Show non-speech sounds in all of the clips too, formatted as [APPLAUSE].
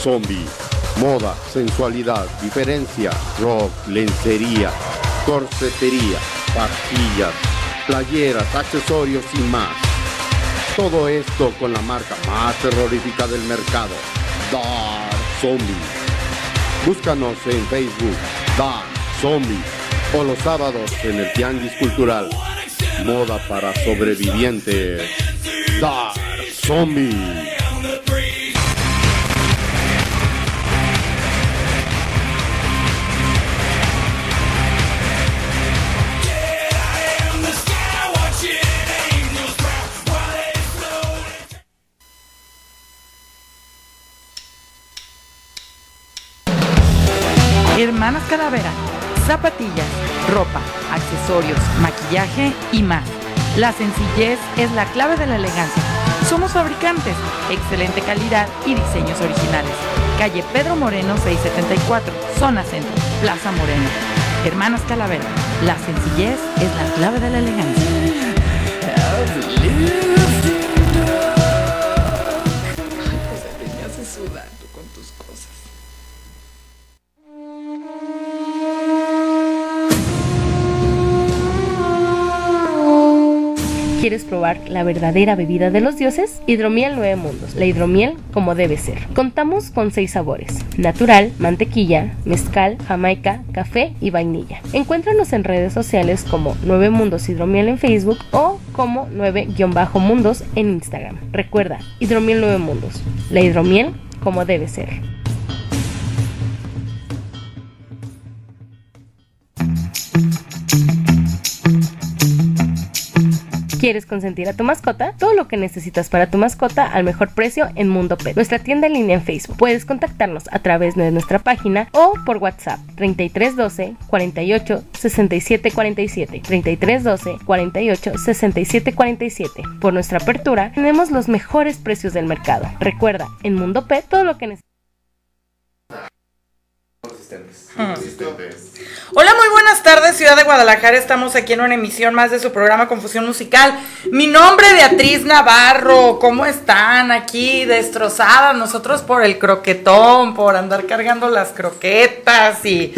Zombie, moda, sensualidad, diferencia, rock, lencería, corsetería, pastillas, playeras, accesorios y más. Todo esto con la marca más terrorífica del mercado, Dark Zombie. Búscanos en Facebook, Dark Zombie, o los sábados en el Tianguis Cultural. Moda para sobrevivientes, Dark Zombie. Hermanas Calavera, zapatillas, ropa, accesorios, maquillaje y más. La sencillez es la clave de la elegancia. Somos fabricantes, excelente calidad y diseños originales. Calle Pedro Moreno 674, zona centro, Plaza Moreno. Hermanas Calavera, la sencillez es la clave de la elegancia. ¿Quieres probar la verdadera bebida de los dioses? Hidromiel Nueve Mundos, la hidromiel como debe ser. Contamos con seis sabores: natural, mantequilla, mezcal, jamaica, café y vainilla. Encuéntranos en redes sociales como Nueve Mundos Hidromiel en Facebook o como 9-mundos en Instagram. Recuerda, Hidromiel Nueve Mundos, la hidromiel como debe ser. ¿Quieres consentir a tu mascota? Todo lo que necesitas para tu mascota al mejor precio en Mundo Pet, nuestra tienda en línea en Facebook. Puedes contactarnos a través de nuestra página o por WhatsApp 3312 48 67 47 3312 48 67 47. Por nuestra apertura tenemos los mejores precios del mercado. Recuerda, en Mundo Pet todo lo que necesitas. Hola, muy buenas tardes, Ciudad de Guadalajara. Estamos aquí en una emisión más de su programa Confusión Musical. Mi nombre es Beatriz Navarro. ¿Cómo están aquí destrozadas? Nosotros por el croquetón, por andar cargando las croquetas y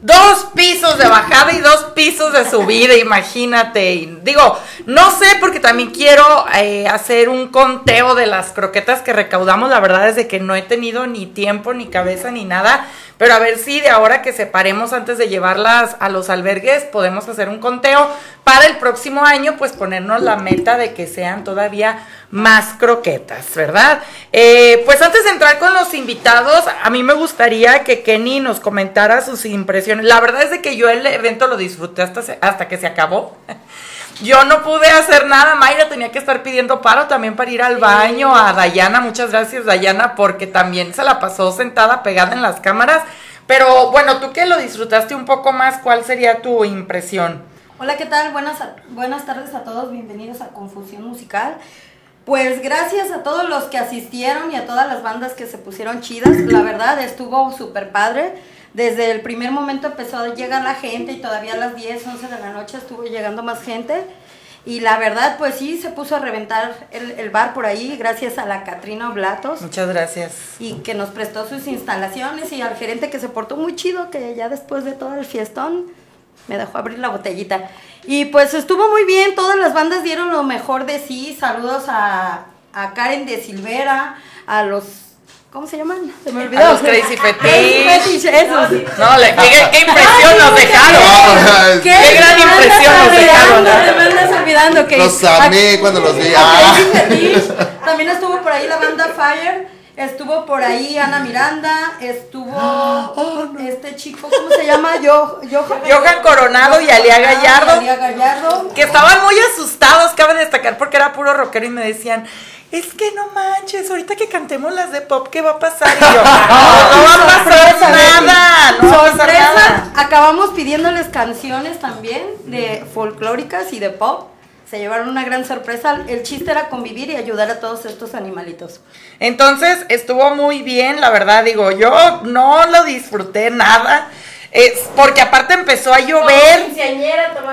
dos pisos de bajada y dos pisos de subida, imagínate. Digo, no sé porque también quiero eh, hacer un conteo de las croquetas que recaudamos. La verdad es de que no he tenido ni tiempo, ni cabeza, ni nada. Pero a ver si de ahora que separemos antes de llevarlas a los albergues, podemos hacer un conteo para el próximo año, pues ponernos la meta de que sean todavía más croquetas, ¿verdad? Eh, pues antes de entrar con los invitados, a mí me gustaría que Kenny nos comentara sus impresiones. La verdad es de que yo el evento lo disfruté hasta, se- hasta que se acabó. [LAUGHS] Yo no pude hacer nada, Mayra tenía que estar pidiendo paro también para ir al baño, a Dayana, muchas gracias Dayana, porque también se la pasó sentada pegada en las cámaras. Pero bueno, tú que lo disfrutaste un poco más, ¿cuál sería tu impresión? Hola, ¿qué tal? Buenas, buenas tardes a todos, bienvenidos a Confusión Musical. Pues gracias a todos los que asistieron y a todas las bandas que se pusieron chidas, la verdad estuvo súper padre. Desde el primer momento empezó a llegar la gente y todavía a las 10, 11 de la noche estuvo llegando más gente. Y la verdad, pues sí, se puso a reventar el, el bar por ahí, gracias a la Catrina Oblatos. Muchas gracias. Y que nos prestó sus instalaciones y al gerente que se portó muy chido, que ya después de todo el fiestón me dejó abrir la botellita. Y pues estuvo muy bien, todas las bandas dieron lo mejor de sí. Saludos a, a Karen de Silvera, a los ¿Cómo se llaman? Se me olvidó. A los Crazy Fetish. esos. No, le, qué, qué impresión nos dejaron. ¿Qué, Qué gran impresión nos dejaron. Te me andas olvidando que. Los amé cuando los vi. a Ah. Crazy Fetish. También estuvo por ahí la banda Fire. Estuvo por ahí Ana Miranda. Estuvo [GASPS] este chico, ¿cómo se llama? Yo, Johan. Johan Coronado y Alía Gallardo. Alía Gallardo. Que estaban muy asustados, cabe destacar, porque era puro rockero y me decían. Es que no manches, ahorita que cantemos las de pop, ¿qué va a pasar? Y yo, [LAUGHS] no, no va a pasar Sorpresa, nada, no va a pasar Sorpresa, nada. acabamos pidiéndoles canciones también de folclóricas y de pop. Se llevaron una gran sorpresa. El chiste era convivir y ayudar a todos estos animalitos. Entonces estuvo muy bien, la verdad, digo, yo no lo disfruté nada. Es porque aparte empezó a llover.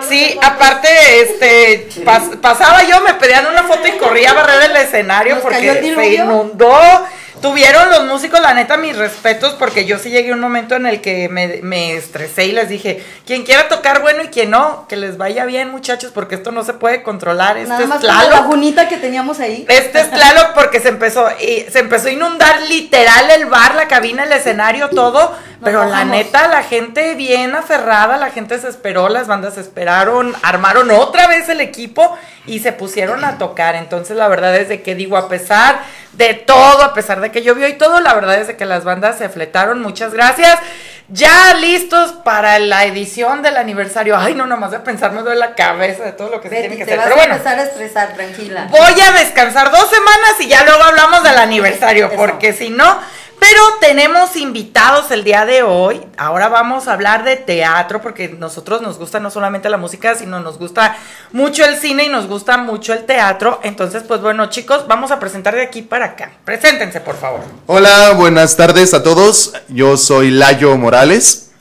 Sí, aparte, este, pas- pasaba yo, me pedían una foto y corría a barrer el escenario Nos porque se inundó. Tuvieron los músicos, la neta, mis respetos, porque yo sí llegué a un momento en el que me, me estresé y les dije, quien quiera tocar bueno y quien no, que les vaya bien, muchachos, porque esto no se puede controlar. Este Nada es más con la lagunita que teníamos ahí. Este es Tlaloc porque se empezó, y se empezó a inundar literal el bar, la cabina, el escenario, todo. Pero la neta, la gente bien aferrada, la gente se esperó, las bandas se esperaron, armaron otra vez el equipo y se pusieron a tocar. Entonces, la verdad es de que digo, a pesar de todo, a pesar de que llovió y todo, la verdad es de que las bandas se fletaron. Muchas gracias. Ya listos para la edición del aniversario. Ay, no, nomás de pensar me duele la cabeza de todo lo que se tiene que te hacer. vas Pero a bueno. empezar a estresar, tranquila. Voy a descansar dos semanas y ya luego hablamos del aniversario, Eso. porque si no, pero tenemos invitados el día de hoy. Ahora vamos a hablar de teatro, porque nosotros nos gusta no solamente la música, sino nos gusta mucho el cine y nos gusta mucho el teatro. Entonces, pues bueno, chicos, vamos a presentar de aquí para acá. Preséntense, por favor. Hola, buenas tardes a todos. Yo soy Layo Morales.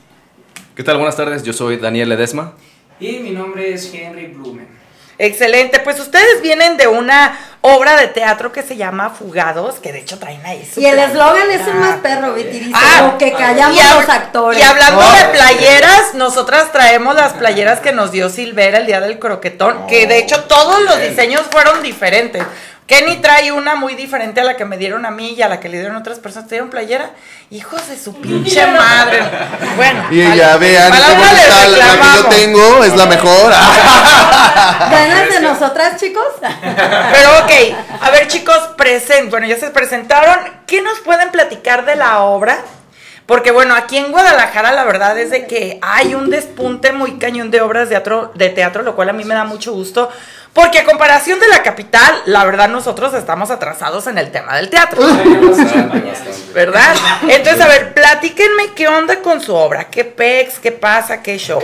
¿Qué tal? Buenas tardes, yo soy Daniel Ledesma. Y mi nombre es Henry Blumen. Excelente, pues ustedes vienen de una obra de teatro que se llama Fugados, que de hecho traen ahí su Y el eslogan es el más perro. Dice, Ah, lo que callamos los actores. Y hablando Oh. de playeras, nosotras traemos las playeras que nos dio Silvera el día del croquetón, que de hecho todos los diseños fueron diferentes. Kenny trae una muy diferente a la que me dieron a mí y a la que le dieron otras personas. ¿Te dieron playera? Hijos de su [LAUGHS] pinche madre. Bueno. Y vale, ya vean bonita la que yo tengo, es la mejor. [LAUGHS] ¿Ganas de nosotras, chicos? [LAUGHS] Pero ok, a ver chicos, present, bueno, ya se presentaron. ¿Qué nos pueden platicar de la obra? Porque bueno, aquí en Guadalajara la verdad es de que hay un despunte muy cañón de obras de teatro, de teatro, lo cual a mí me da mucho gusto. Porque a comparación de la capital, la verdad nosotros estamos atrasados en el tema del teatro. [LAUGHS] ¿Verdad? Entonces, a ver, platíquenme qué onda con su obra, qué pex, qué pasa, qué show.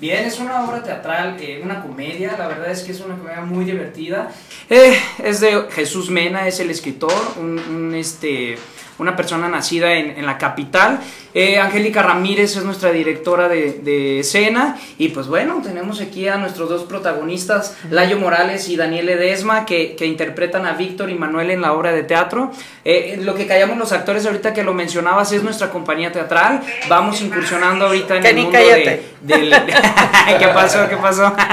Bien, es una obra teatral, eh, una comedia, la verdad es que es una comedia muy divertida. Eh, es de Jesús Mena, es el escritor, un, un, este, una persona nacida en, en la capital. Eh, Angélica Ramírez es nuestra directora de, de escena. Y pues bueno, tenemos aquí a nuestros dos protagonistas, Layo Morales y Daniel Edesma, que, que interpretan a Víctor y Manuel en la obra de teatro. Eh, lo que callamos los actores ahorita que lo mencionabas es nuestra compañía teatral. Vamos incursionando ahorita en el mundo de, del- [LAUGHS] ¿Qué pasó? ¿Qué pasó? [LAUGHS]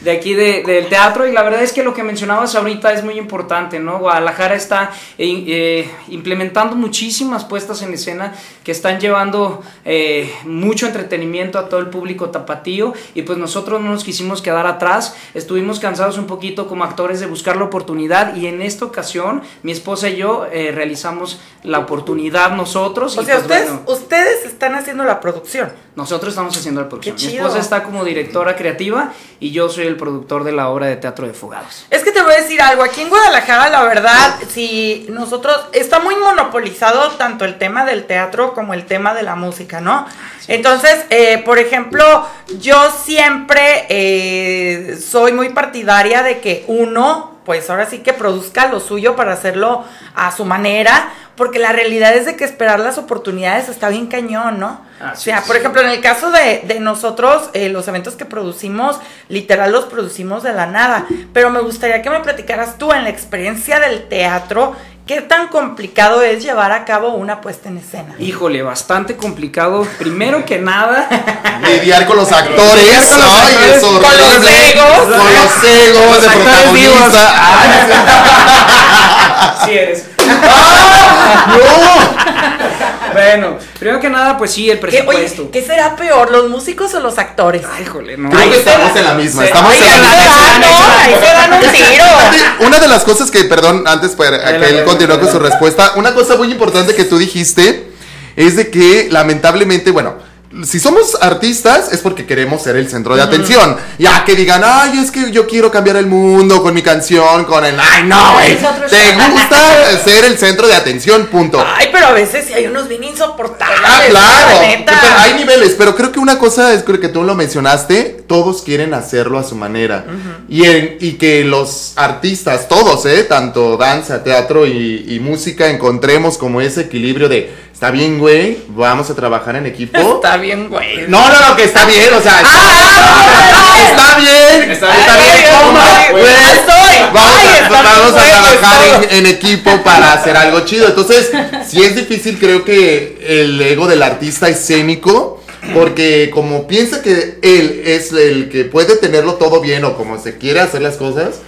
De aquí de- del teatro. Y la verdad es que lo que mencionabas ahorita es muy importante, ¿no? Guadalajara está eh, eh, implementando muchísimas puestas en escena que están llevando eh, mucho entretenimiento a todo el público tapatío. Y pues nosotros no nos quisimos quedar atrás, estuvimos cansados un poquito como actores de buscar la oportunidad. Y en esta ocasión mi esposa y yo eh, realizamos la oportunidad nosotros. O y sea, pues, ustedes, bueno, ustedes están haciendo la producción. nosotros estamos haciendo la producción. Mi esposa está como directora creativa y yo soy el productor de la obra de teatro de Fugados. Es que te voy a decir algo, aquí en Guadalajara la verdad, si nosotros, está muy monopolizado tanto el tema del teatro como el tema de la música, ¿no? Entonces, eh, por ejemplo, yo siempre eh, soy muy partidaria de que uno, pues ahora sí que produzca lo suyo para hacerlo a su manera, porque la realidad es de que esperar las oportunidades está bien cañón, ¿no? o sea, es. por ejemplo, en el caso de, de nosotros, eh, los eventos que producimos, literal los producimos de la nada. Pero me gustaría que me platicaras tú en la experiencia del teatro, ¿Qué tan complicado es llevar a cabo una puesta en escena? Híjole, bastante complicado. Primero que nada, [LAUGHS] Lidiar con los actores. Con los Ay, actores, es con los egos. Con los egos Los de protagonista. [LAUGHS] Ay, sí eres. [LAUGHS] ¡No! Bueno, primero que nada, pues sí, el ¿Qué, presupuesto. oye, ¿qué será peor, los músicos o los actores? Ay, híjole, no. Creo que estamos en la misma. Estamos en la ahí misma. se dan, ¿no? Ahí se dan un tiro. Una de las cosas que, perdón, antes para que Adelante, él continúe con su respuesta, una cosa muy importante que tú dijiste es de que lamentablemente, bueno, si somos artistas es porque queremos ser el centro de atención. Ya que digan, ay, es que yo quiero cambiar el mundo con mi canción, con el, ay, no, güey. Te gusta ser el centro de atención, punto. Ay, pero a veces sí hay unos bien insoportables. Ah, claro. Pero creo que una cosa es creo que tú lo mencionaste, todos quieren hacerlo a su manera. y, en- y que los artistas, todos, ¿eh? tanto danza, teatro y, y música, encontremos como ese equilibrio de, está bien, güey, vamos a trabajar en equipo. [LAUGHS] Está bien, güey. No, no, no, que está bien, o sea, Ah, está bien, Está está bien. bien, güey. ay, estoy. Vamos, Ay, a, está vamos a bien, güey, trabajar en, en equipo para hacer algo chido. Entonces, sí es difícil, creo que el ego del artista escénico, porque como piensa que él es el que puede tenerlo todo bien o como se quiere hacer las cosas,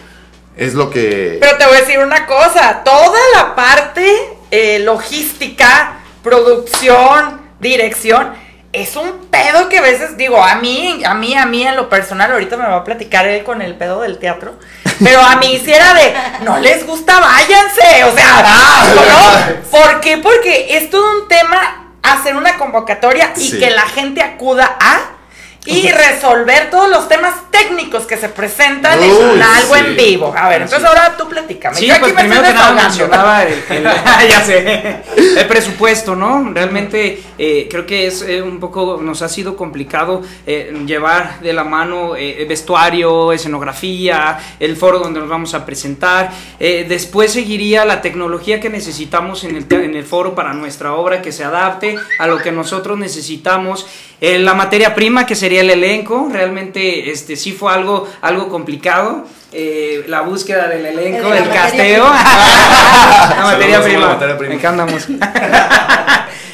es lo que... Pero te voy a decir una cosa, toda la parte eh, logística, producción, dirección, es un pedo que a veces digo, a mí, a mí, a mí en lo personal, ahorita me va a platicar él con el pedo del teatro, pero a mí si era de, no les gusta, váyanse, o sea, ¿no? [LAUGHS] ¿Por qué? Porque es todo un tema hacer una convocatoria y Sí. que la gente acuda a... Y resolver todos los temas técnicos que se presentan en Uy, algo sí. en vivo. A ver, entonces ahora tú platícame. Sí, Yo pues me primero que nada mencionaba el, el- [LAUGHS] [LAUGHS] ya sé, el presupuesto, ¿no? Realmente eh, creo que es eh, un poco, nos ha sido complicado eh, llevar de la mano eh, vestuario, escenografía, el foro donde nos vamos a presentar. Eh, después seguiría la tecnología que necesitamos en el, en el foro para nuestra obra, que se adapte a lo que nosotros necesitamos. Eh, la materia prima, que sería el elenco, realmente este, sí fue algo, algo complicado. Eh, la búsqueda del elenco, La el casteo. prima. [LAUGHS] la materia prima. la materia prima. Me encantamos.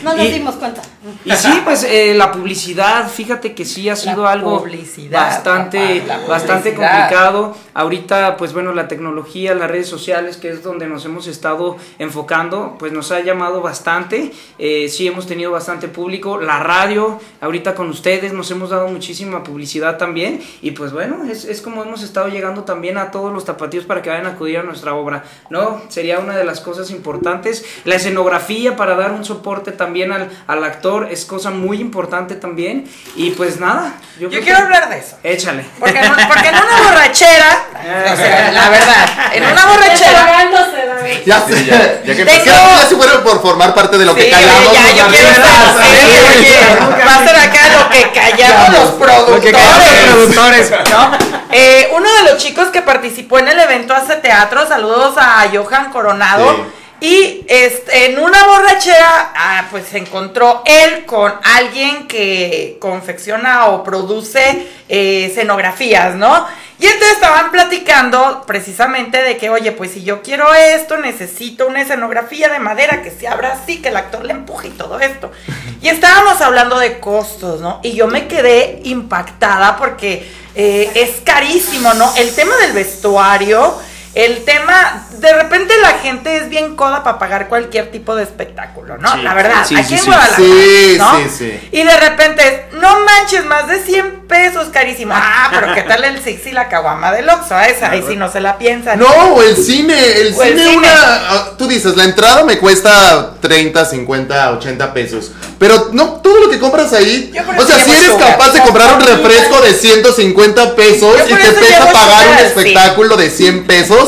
No nos Y- dimos cuenta. Y sí, pues eh, la publicidad, fíjate que sí ha sido La algo bastante, papá, bastante complicado. Ahorita, pues bueno, la tecnología, las redes sociales, que es donde nos hemos estado enfocando, pues nos ha llamado bastante. Eh, sí hemos tenido bastante público. La radio, ahorita con ustedes, nos hemos dado muchísima publicidad también. Y pues bueno, es, es como hemos estado llegando también a todos los tapatíos para que vayan a acudir a nuestra obra. ¿No? Sería una de las cosas importantes. La escenografía para dar un soporte también al, al actor es cosa muy importante también. Y pues nada, Yo quiero que- hablar de eso. Échale. Porque en, un- porque en una borrachera, o sea, [LAUGHS] la verdad, en una borrachera. [LAUGHS] Ya sé. Sí, ya- ya que ya se fueron por formar parte de lo que Sí, callamos. ya, los yo quiero sí, oye, va a ser acá lo que callamos los Lo que callaron los productores. productores. ¿no? Eh, uno de los chicos que participó en el evento hace teatro, saludos a Johan Coronado. Y este, en una borrachera, ah, pues se encontró él con alguien que confecciona o produce eh, escenografías, ¿no? Y entonces estaban platicando precisamente de que, oye, pues si yo quiero esto, necesito una escenografía de madera que se abra así, que el actor le empuje y todo esto. [LAUGHS] Y estábamos hablando de costos, ¿no? Y yo me quedé impactada porque eh, es carísimo, ¿no? El tema del vestuario, el tema, de repente la gente es bien coda para pagar cualquier tipo de espectáculo, ¿no? Sí, la verdad, sí, aquí sí, en sí. Guadalajara, Sí, ¿no? sí, sí. Y de repente, no manches, más de 100 pesos, carísimo. Ah, pero ¿qué tal el Six y la caguama del Oxxo? Ah, Esa, ahí sí no se la piensan. No, o el cine, el O el cine, una, ah, tú dices, la entrada me cuesta 30, 50, 80 pesos, pero no, todo lo que compras ahí, o sea, si eres sugar. capaz de comprar un refresco de 150 pesos y te pesa pagar un sugar, espectáculo de 100 pesos,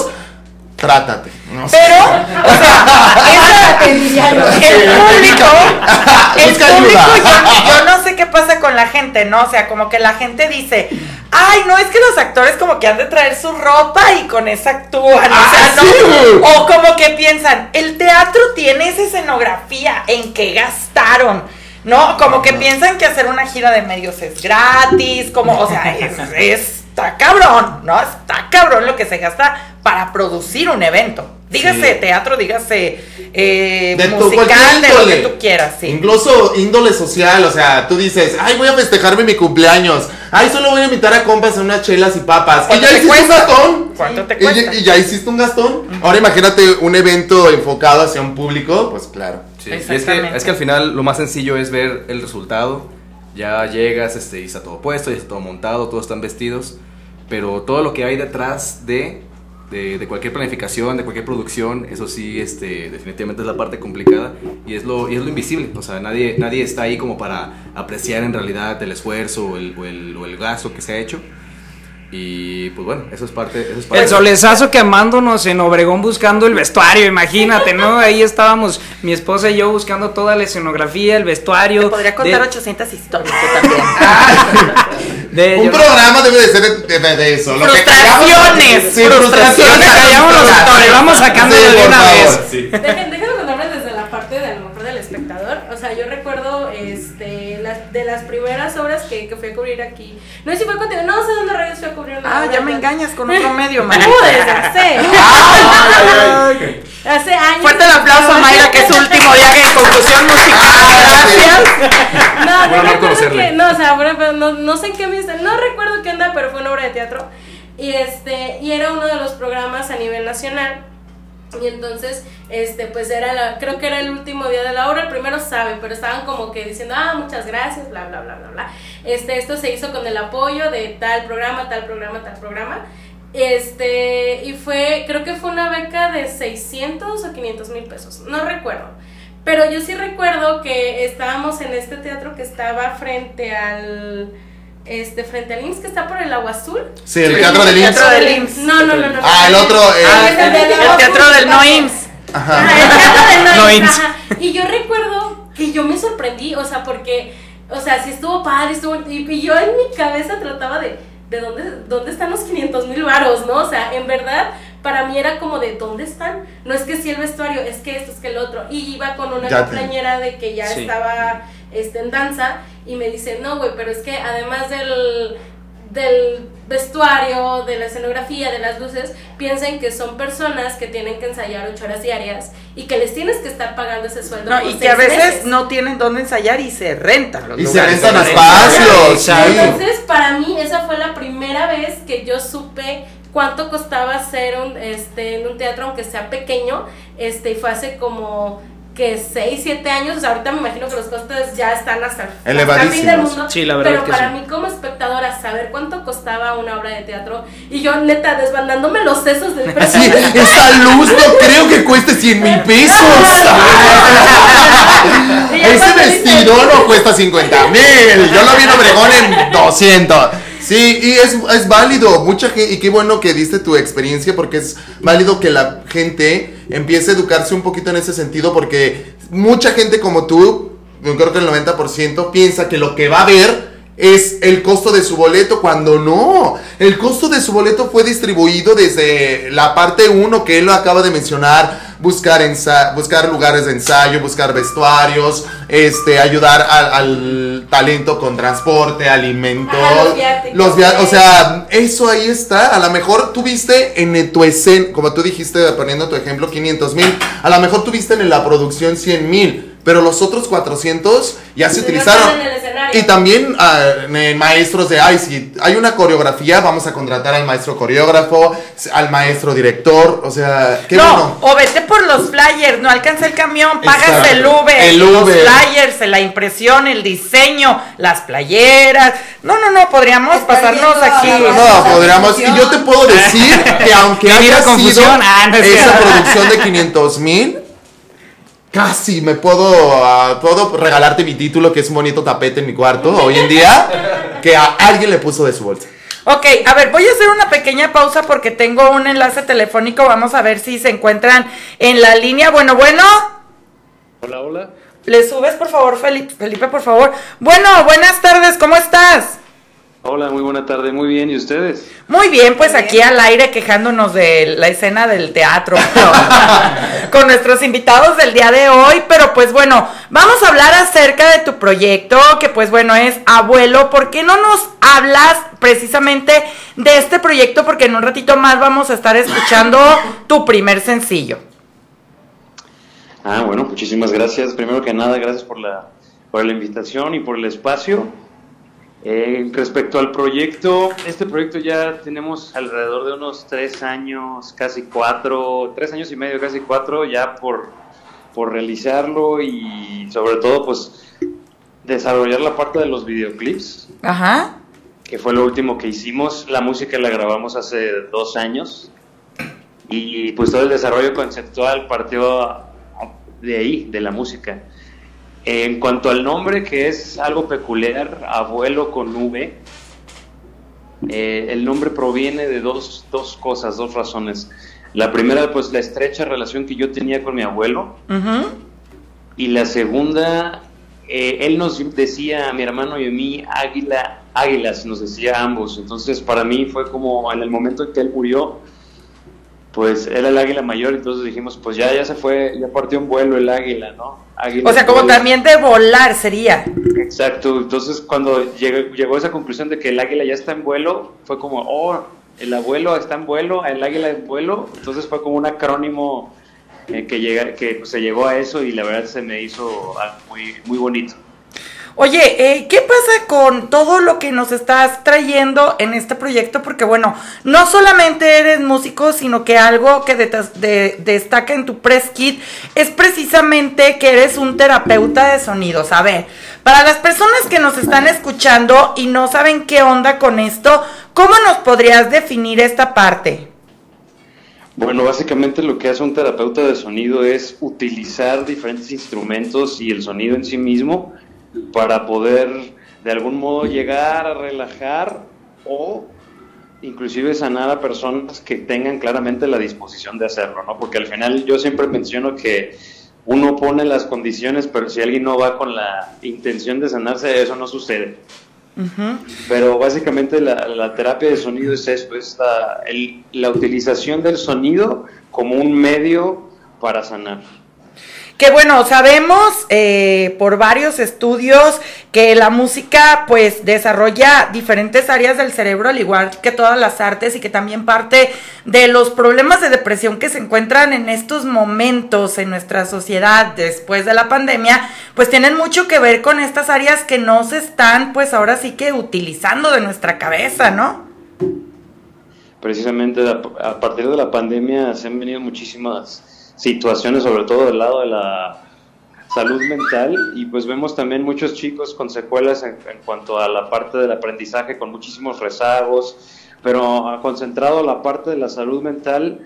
trátate. No sé. Pero, o sea, [LAUGHS] Emiliano. el público, el público, yo, yo [LAUGHS] no sé qué pasa con la gente, ¿no? O sea, como que la gente dice, ay, no, es que los actores como que han de traer su ropa y con esa actúan, o sea, Ah, no, sí, güey. o como que piensan, el teatro tiene esa escenografía, ¿en qué gastaron? ¿No? Como que piensan que hacer una gira de medios es gratis, como, o sea, es, es- está cabrón, ¿no? Está cabrón lo que se gasta para producir un evento. Dígase Sí. teatro, dígase eh, De musical, de lo que tú quieras, sí. Incluso índole social, o sea, tú dices, ay, voy a festejarme mi cumpleaños. Ay, solo voy a invitar a compas a unas chelas y papas. Y ¿Cuánto ya te hiciste un gastón. ¿Cuánto te Y ya- cuesta? Y, ya hiciste un gastón. Ahora imagínate un evento enfocado hacia un público, pues claro. Sí, y es que, Exactamente. es que al final lo más sencillo es ver el resultado. Ya llegas este, y está todo puesto, ya está todo montado, todos están vestidos. Pero todo lo que hay detrás de, de, cualquier planificación, de cualquier producción, eso sí, este, definitivamente es la parte complicada y es lo, y es lo invisible. O sea, nadie, nadie está ahí como para apreciar en realidad el esfuerzo el, o el gasto que se ha hecho. Y pues bueno, eso es parte. Eso es parte El solezazo quemándonos en Obregón buscando el vestuario, imagínate, ¿no? Ahí estábamos mi esposa y yo buscando toda la escenografía, el vestuario. Te podría contar de- 800 historias también. [LAUGHS] de- Un yo- programa debe de ser de, de- de eso. lo que Frustraciones, callamos- Sí, frustraciones. Callamos los actores, vamos sacándolo Sí, de una favor. vez. Dejen, déjenme contarles desde la parte de a lo mejor del espectador. O sea, yo recuerdo este, las, de las primeras obras que, que fui a cubrir aquí. No sé si fue contigo, no sé dónde rayos fui a cubrir una Ah, obra ya me engañas con [LAUGHS] otro medio, ¿Cómo Mayra. deshace? Hace años. Fuerte el aplauso a [LAUGHS] Mayra, que es su último viaje en conclusión musical. Gracias. [LAUGHS] No, Bueno, no recuerdo que, no, o sea, bueno, pero no, no sé en qué me no recuerdo qué onda, pero fue una obra de teatro. Y este, y era uno de los programas a nivel nacional. Y entonces, este, pues era la, creo que era el último día de la obra, el primero sabe, pero estaban como que diciendo, ah, muchas gracias, bla, bla, bla, bla, bla. Este, esto se hizo con el apoyo de tal programa, tal programa, tal programa. Este, y fue, creo que fue una beca de 600 o 500 mil pesos, no recuerdo. Pero yo sí recuerdo que estábamos en este teatro que estaba frente al, este, frente al IMSS, que está por el Agua Azul. Sí, el teatro del El IMSS. teatro del IMSS. No, no, no, no. Ah, el otro, eh, Ah, El, el del Agua teatro del no. IMSS. Ajá. Ajá, el teatro del no No IMSS, IMSS. ajá. Y yo recuerdo que yo me sorprendí, o sea, porque, o sea, sí estuvo padre, estuvo, y, y yo en mi cabeza trataba de, ¿de dónde, dónde están los 500 mil varos, no? O sea, en verdad, para mí era como de, ¿dónde están? No es que sí el vestuario, es que esto, es que el otro. Y iba con una Ya te- compañera de que ya Sí. estaba este, en danza, y me dice, no, güey, pero es que además del del vestuario, de la escenografía, de las luces, piensen que son personas que tienen que ensayar ocho horas diarias y que les tienes que estar pagando ese sueldo. No, por y que a veces meses. no tienen dónde ensayar y se rentan los Y se lugares rentan donde espacios. Entonces, para mí, esa fue la primera vez que yo supe cuánto costaba hacer un, este, en un teatro, aunque sea pequeño, este, y fue hace como que 6, 7 años, o sea, ahorita me imagino que los costes ya están hasta, el fin del mundo, Sí, la verdad pero es que para sí. mí como espectadora saber cuánto costaba una obra de teatro y yo neta desbandándome los sesos del precio. Sí, esa luz no creo que cueste 100 mil pesos. [LAUGHS] Ese vestido no cuesta 50 mil. Yo lo vi en Obregón en 200. Sí, y es, es válido. Mucha gente, y qué bueno que diste tu experiencia porque es válido que la gente empiece a educarse un poquito en ese sentido porque mucha gente como tú, yo creo que el 90% piensa que lo que va a ver es el costo de su boleto cuando no. El costo de su boleto fue distribuido desde la parte 1 que él lo acaba de mencionar, buscar buscar lugares de ensayo, buscar vestuarios, este ayudar al, al talento con transporte, alimentos, Ajá, los viáticos. los o sea, eso ahí está. A lo mejor tuviste en tu escena, como tú dijiste poniendo tu ejemplo 500 mil, a lo mejor tuviste en la producción 100 mil. Pero los otros 400 ya se Se utilizaron. Y también en maestros de, ay, si hay una coreografía, vamos a contratar al maestro coreógrafo, al maestro director, o sea, qué no, bueno. o vete por los flyers, no alcanza el camión, pagas Exacto. el Uber, El los Uber. flyers, la impresión, el diseño, las playeras. No, no, no, podríamos Está pasarnos aquí. No, podríamos, y yo te puedo decir que aunque [LAUGHS] haya sido. Ah, no es esa cierto. producción de 500 mil, casi me puedo, ah, puedo regalarte mi título, que es un bonito tapete en mi cuarto hoy en día, que a alguien le puso de su bolsa. Ok, a ver, voy a hacer una pequeña pausa porque tengo un enlace telefónico. Vamos a ver si se encuentran en la línea. Bueno, bueno. Hola, hola. Le subes, por favor, Felipe, Felipe, por favor. Bueno, buenas tardes, ¿cómo estás? Hola, muy buena tarde, muy bien, ¿y ustedes? Muy bien, pues aquí al aire quejándonos de la escena del teatro [LAUGHS] [LAUGHS] con nuestros invitados del día de hoy, pero pues bueno, vamos a hablar acerca de tu proyecto, que pues bueno es Abuelo, ¿por qué no nos hablas precisamente de este proyecto? Porque en un ratito más vamos a estar escuchando [LAUGHS] tu primer sencillo. Ah, bueno, muchísimas gracias. Primero que nada, gracias por la, por la invitación y por el espacio. Eh, respecto al proyecto, este proyecto ya tenemos alrededor de unos tres años, casi cuatro, tres años y medio, casi cuatro, ya por, por realizarlo y sobre todo pues desarrollar la parte de los videoclips. Ajá. Que fue lo último que hicimos. La música la grabamos hace dos años y pues todo el desarrollo conceptual partió de ahí, de la música. En cuanto al nombre, que es algo peculiar, abuelo con V, eh, el nombre proviene de dos, dos, cosas, dos razones. La primera, pues la estrecha relación que yo tenía con mi abuelo. Y la segunda, eh, él nos decía a mi hermano y a mí, águila, águilas, nos decía a ambos. Entonces, para mí fue como en el momento en que él murió, pues era el águila mayor, entonces dijimos, pues ya, ya se fue, ya partió un vuelo el águila, ¿no? o sea, como también de volar sería. Exacto, entonces cuando llegó, llegó esa conclusión de que el águila ya está en vuelo, fue como, oh, el abuelo está en vuelo, el águila en vuelo, entonces fue como un acrónimo eh, que, llega, que se llegó a eso y la verdad se me hizo muy, muy bonito. Oye, eh, ¿qué pasa con todo lo que nos estás trayendo en este proyecto? Porque bueno, no solamente eres músico, sino que algo que destaca en tu press kit es precisamente que eres un terapeuta de sonidos. A ver, para las personas que nos están escuchando y no saben qué onda con esto, ¿cómo nos podrías definir esta parte? Bueno, básicamente lo que hace un terapeuta de sonido es utilizar diferentes instrumentos y el sonido en sí mismo para poder de algún modo llegar a relajar o inclusive sanar a personas que tengan claramente la disposición de hacerlo, ¿no? Porque al final yo siempre menciono que uno pone las condiciones, pero si alguien no va con la intención de sanarse, eso no sucede. Pero básicamente la, terapia de sonido es esto, es la utilización del sonido como un medio para sanar. Que bueno, sabemos eh, por varios estudios que la música pues desarrolla diferentes áreas del cerebro, al igual que todas las artes, y que también parte de los problemas de depresión que se encuentran en estos momentos en nuestra sociedad después de la pandemia, pues tienen mucho que ver con estas áreas que no se están pues ahora sí que utilizando de nuestra cabeza, ¿no? Precisamente a partir de la pandemia se han venido muchísimas situaciones, sobre todo del lado de la salud mental, y pues vemos también muchos chicos con secuelas en, cuanto a la parte del aprendizaje, con muchísimos rezagos, pero concentrado la parte de la salud mental,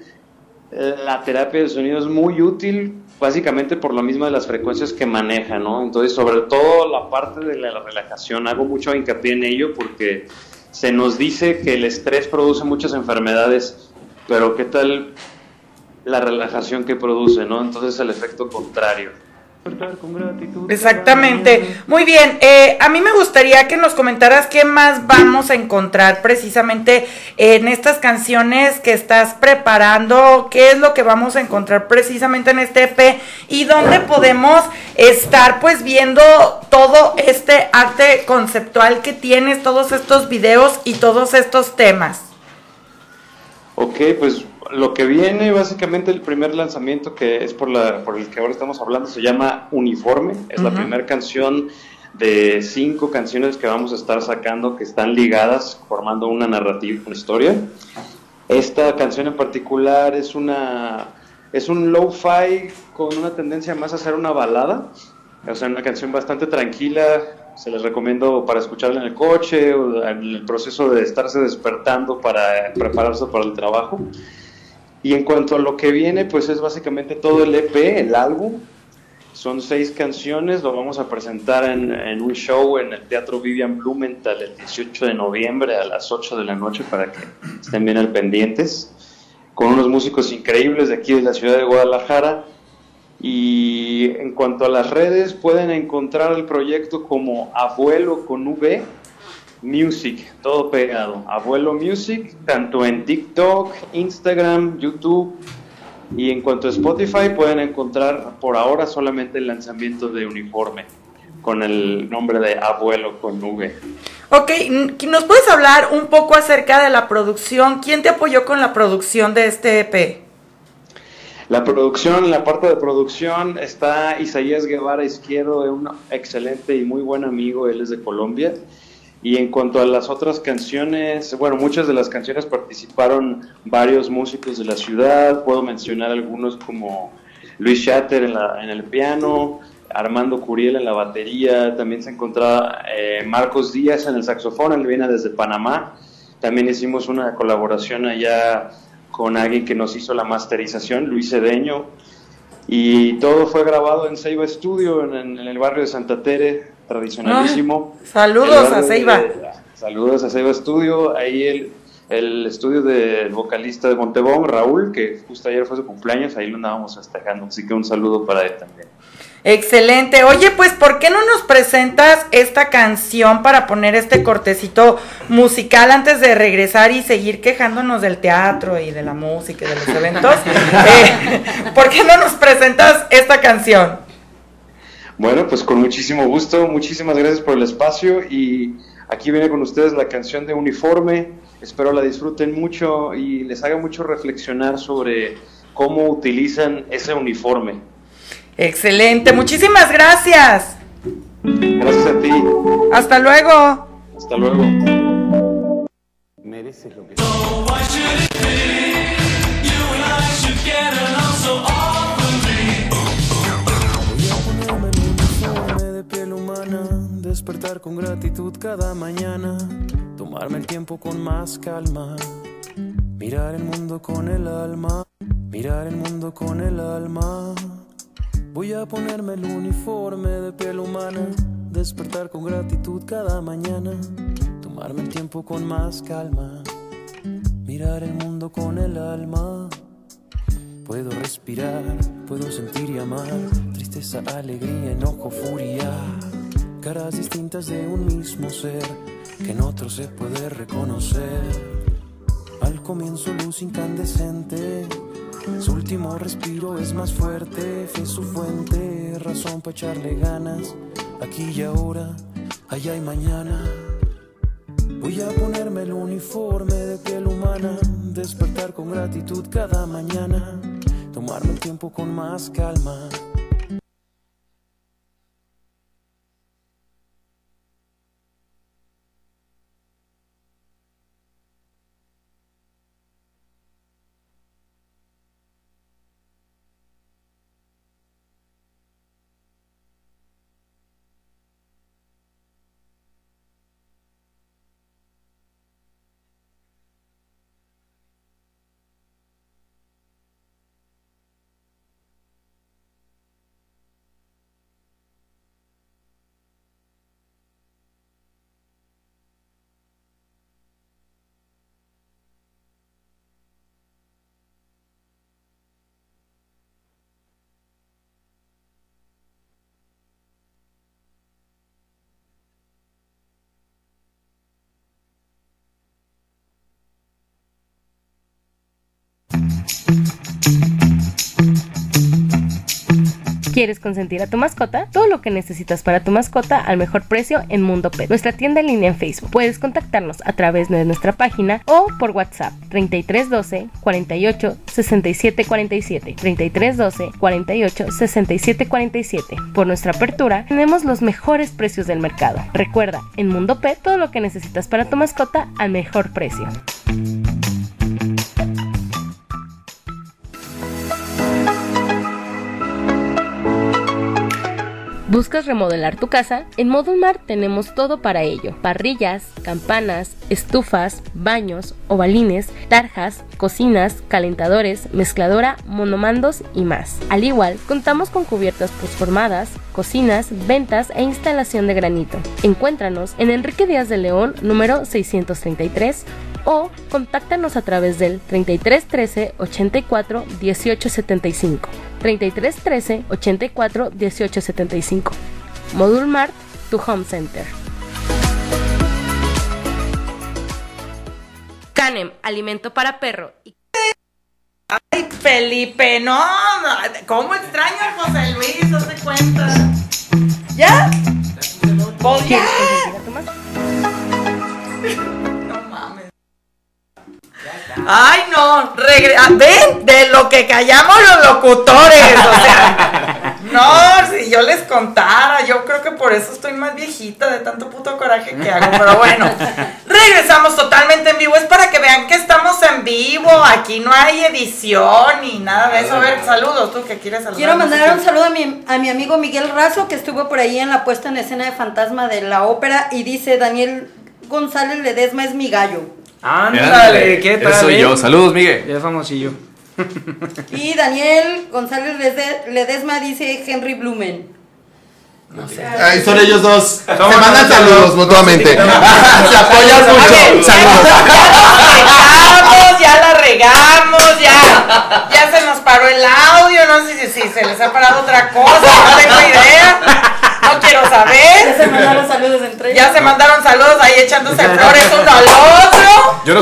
la terapia de sonido es muy útil, básicamente por lo mismo de las frecuencias que maneja, ¿no? Entonces, sobre todo la parte de la relajación, hago mucho hincapié en ello porque se nos dice que el estrés produce muchas enfermedades, pero ¿qué tal la relajación que produce, ¿no? Entonces el efecto contrario. Exactamente. Muy bien. Eh, a mí me gustaría que nos comentaras qué más vamos a encontrar precisamente en estas canciones que estás preparando, qué es lo que vamos a encontrar precisamente en este EP y dónde podemos estar pues viendo todo este arte conceptual que tienes, todos estos videos y todos estos temas. Ok, pues lo que viene, básicamente el primer lanzamiento que es por, la, por el que ahora estamos hablando, se llama Uniforme. Es la primera canción de cinco canciones que vamos a estar sacando que están ligadas, formando una narrativa, una historia. Esta canción en particular es una es un lo-fi con una tendencia más a ser una balada, o sea, una canción bastante tranquila, se les recomiendo para escucharla en el coche o en el proceso de estarse despertando para prepararse para el trabajo. Y en cuanto a lo que viene, pues es básicamente todo el EP, el álbum. Son seis canciones, lo vamos a presentar en, en, un show en el Teatro Vivian Blumenthal el 18 de noviembre a las 8 de la noche para que estén bien al pendientes, con unos músicos increíbles de aquí de la ciudad de Guadalajara. Y en cuanto a las redes, pueden encontrar el proyecto como Abuelo con V Music, todo pegado. Abuelo Music, tanto en TikTok, Instagram, YouTube. Y en cuanto a Spotify, pueden encontrar por ahora solamente el lanzamiento de uniforme con el nombre de Abuelo con V. Ok, ¿nos puedes hablar un poco acerca de la producción? ¿Quién te apoyó con la producción de este EP? La producción, la parte de producción está Isaías Guevara Izquierdo, un excelente y muy buen amigo, él es de Colombia. Y en cuanto a las otras canciones, bueno, muchas de las canciones participaron varios músicos de la ciudad, puedo mencionar algunos como Luis Shatter en, la, en el piano, Armando Curiel en la batería, también se encontraba eh, Marcos Díaz en el saxofón, él viene desde Panamá. También hicimos una colaboración allá con alguien que nos hizo la masterización, Luis Cedeño. Y todo fue grabado en Ceiba Studio, en, el barrio de Santa Tere, tradicionalísimo. Ah, saludos a Ceiba. saludos a Ceiba Studio. Ahí el, el estudio del vocalista de Montebón, Raúl, que justo ayer fue su cumpleaños, ahí lo andábamos festejando. Así que un saludo para él también. Excelente. Oye, pues, ¿por qué no nos presentas esta canción para poner este cortecito musical antes de regresar y seguir quejándonos del teatro y de la música y de los eventos? [LAUGHS] Eh, ¿Por qué no nos presentas esta canción? Bueno, pues con muchísimo gusto. Muchísimas gracias por el espacio y aquí viene con ustedes la canción de Uniforme. Espero la disfruten mucho y les haga mucho reflexionar sobre cómo utilizan ese uniforme. Excelente, muchísimas gracias. Gracias a ti. Hasta luego. Hasta luego. Mereces lo que de piel humana, despertar con gratitud cada mañana, tomarme el tiempo con más calma, mirar el mundo con el alma, mirar el mundo con el alma. Voy a ponerme el uniforme de piel humana, despertar con gratitud cada mañana, tomarme el tiempo con más calma, mirar el mundo con el alma. Puedo respirar, puedo sentir y amar, tristeza, alegría, enojo, furia, caras distintas de un mismo ser que en otro se puede reconocer. Al comienzo luz incandescente su último respiro es más fuerte, fe su fuente, razón para echarle ganas, aquí y ahora, allá y mañana. Voy a ponerme el uniforme de piel humana, despertar con gratitud cada mañana, tomarme el tiempo con más calma ¿Quieres consentir a tu mascota? Todo lo que necesitas para tu mascota al mejor precio en Mundo Pet, nuestra tienda en línea en Facebook. Puedes contactarnos a través de nuestra página o por WhatsApp 3312 48 67 47 3312 48 67 47. Por nuestra apertura tenemos los mejores precios del mercado. Recuerda, en Mundo Pet todo lo que necesitas para tu mascota al mejor precio. ¿Buscas remodelar tu casa? En Modulmar tenemos todo para ello. Parrillas, campanas, estufas, baños, ovalines, tarjas, cocinas, calentadores, mezcladora, monomandos y más. Al igual, contamos con cubiertas postformadas, cocinas, ventas e instalación de granito. Encuéntranos en Enrique Díaz de León, número 633 o contáctanos a través del 33 13 84 18 75. 33 13 84 18 75. Modul Mart, tu home center. Panem, alimento para perro. Y Ay, Felipe, no, ¿cómo extraño a José Luis? ¿No te cuenta? ¿Ya? Pues ya. Ay, no, regre- ah, ven de lo que callamos los locutores, o sea, [LAUGHS] no, si yo les contara, yo creo que por eso estoy más viejita de tanto puto coraje que hago, pero bueno, regresamos totalmente en vivo, es para que vean que estamos en vivo, aquí no hay edición ni nada de eso, a ver, saludos, tú que quieres saludar. Quiero mandar un saludo a mi, a mi amigo Miguel Razo, que estuvo por ahí en la puesta en escena de Fantasma de la ópera, y dice, Daniel González Ledesma es mi gallo. Ándale, ¿qué tal? Ese soy eh? yo. Saludos, Miguel. Ya es famosillo. Y Daniel González Lede- Ledesma dice Henry Blumen. No sé. Ay, son ellos dos. Se mandan saludos mutuamente. [LAUGHS] [LAUGHS] Se apoyan mucho. Saludos. Ya la regamos, ya la regamos, ya, ya se nos paró el audio, no sé si, si se les ha parado otra cosa, no tengo idea, no quiero Ya saber. se mandaron saludos entre ellos. Ya se mandaron saludos ahí echándose flores. Yo no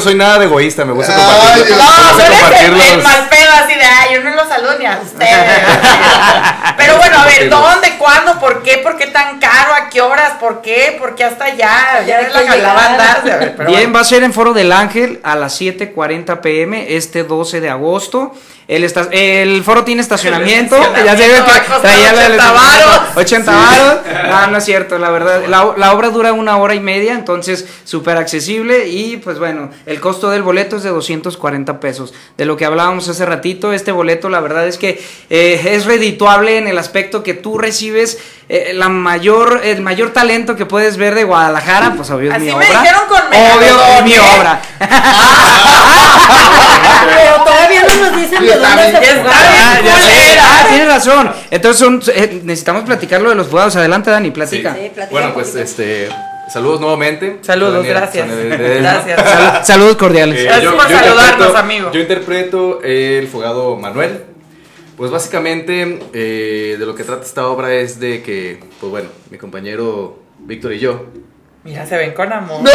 soy nada de egoísta, me gusta Ay, compartir. No, eres el, el mal pedo así de, ay, yo no los saludo ni a ustedes. [LAUGHS] Pero bueno, a ver, ¿dónde, cuándo, por qué, por qué tan caro, a qué horas, por qué, por qué hasta allá? Ya es la que que la va a llegar. andar, a ver, pero Bien, bueno. va a ser en Foro del Ángel a las 7:40 pm este 12 de agosto. El, esta- el foro tiene estacionamiento. Ya se ve que costar traía la del 80 varos. 80 varos. [LAUGHS] Ah, no es cierto, la verdad. La, la obra dura una hora y media, entonces súper accesible. Y pues bueno, el costo del boleto es de 240 pesos. De lo que hablábamos hace ratito, este boleto, la verdad es que eh, es redituable en el aspecto que tú recibes eh, la mayor, el mayor talento que puedes ver de Guadalajara. Pues obvio es Así mi me obra. dijeron con Obvio es mi ¿eh? obra. Pero todavía no nos dicen de dónde se. Ah, ya sé. culera. Ah, tienes razón. Entonces son- eh, necesitamos platicar lo de los fugados. Adelante, Dani, platica. Sí, platica Bueno, un pues poquito. este. Saludos nuevamente. Saludos, Daniel, gracias. Sonia de- de- Gracias. Sal- saludos cordiales. Eh, Gracias por saludarnos, amigo. Yo interpreto el fugado Manuel. Pues básicamente eh, de lo que trata esta obra es de que, pues bueno, mi compañero Víctor y yo. Mira, se ven con amor. ¡No! [LAUGHS]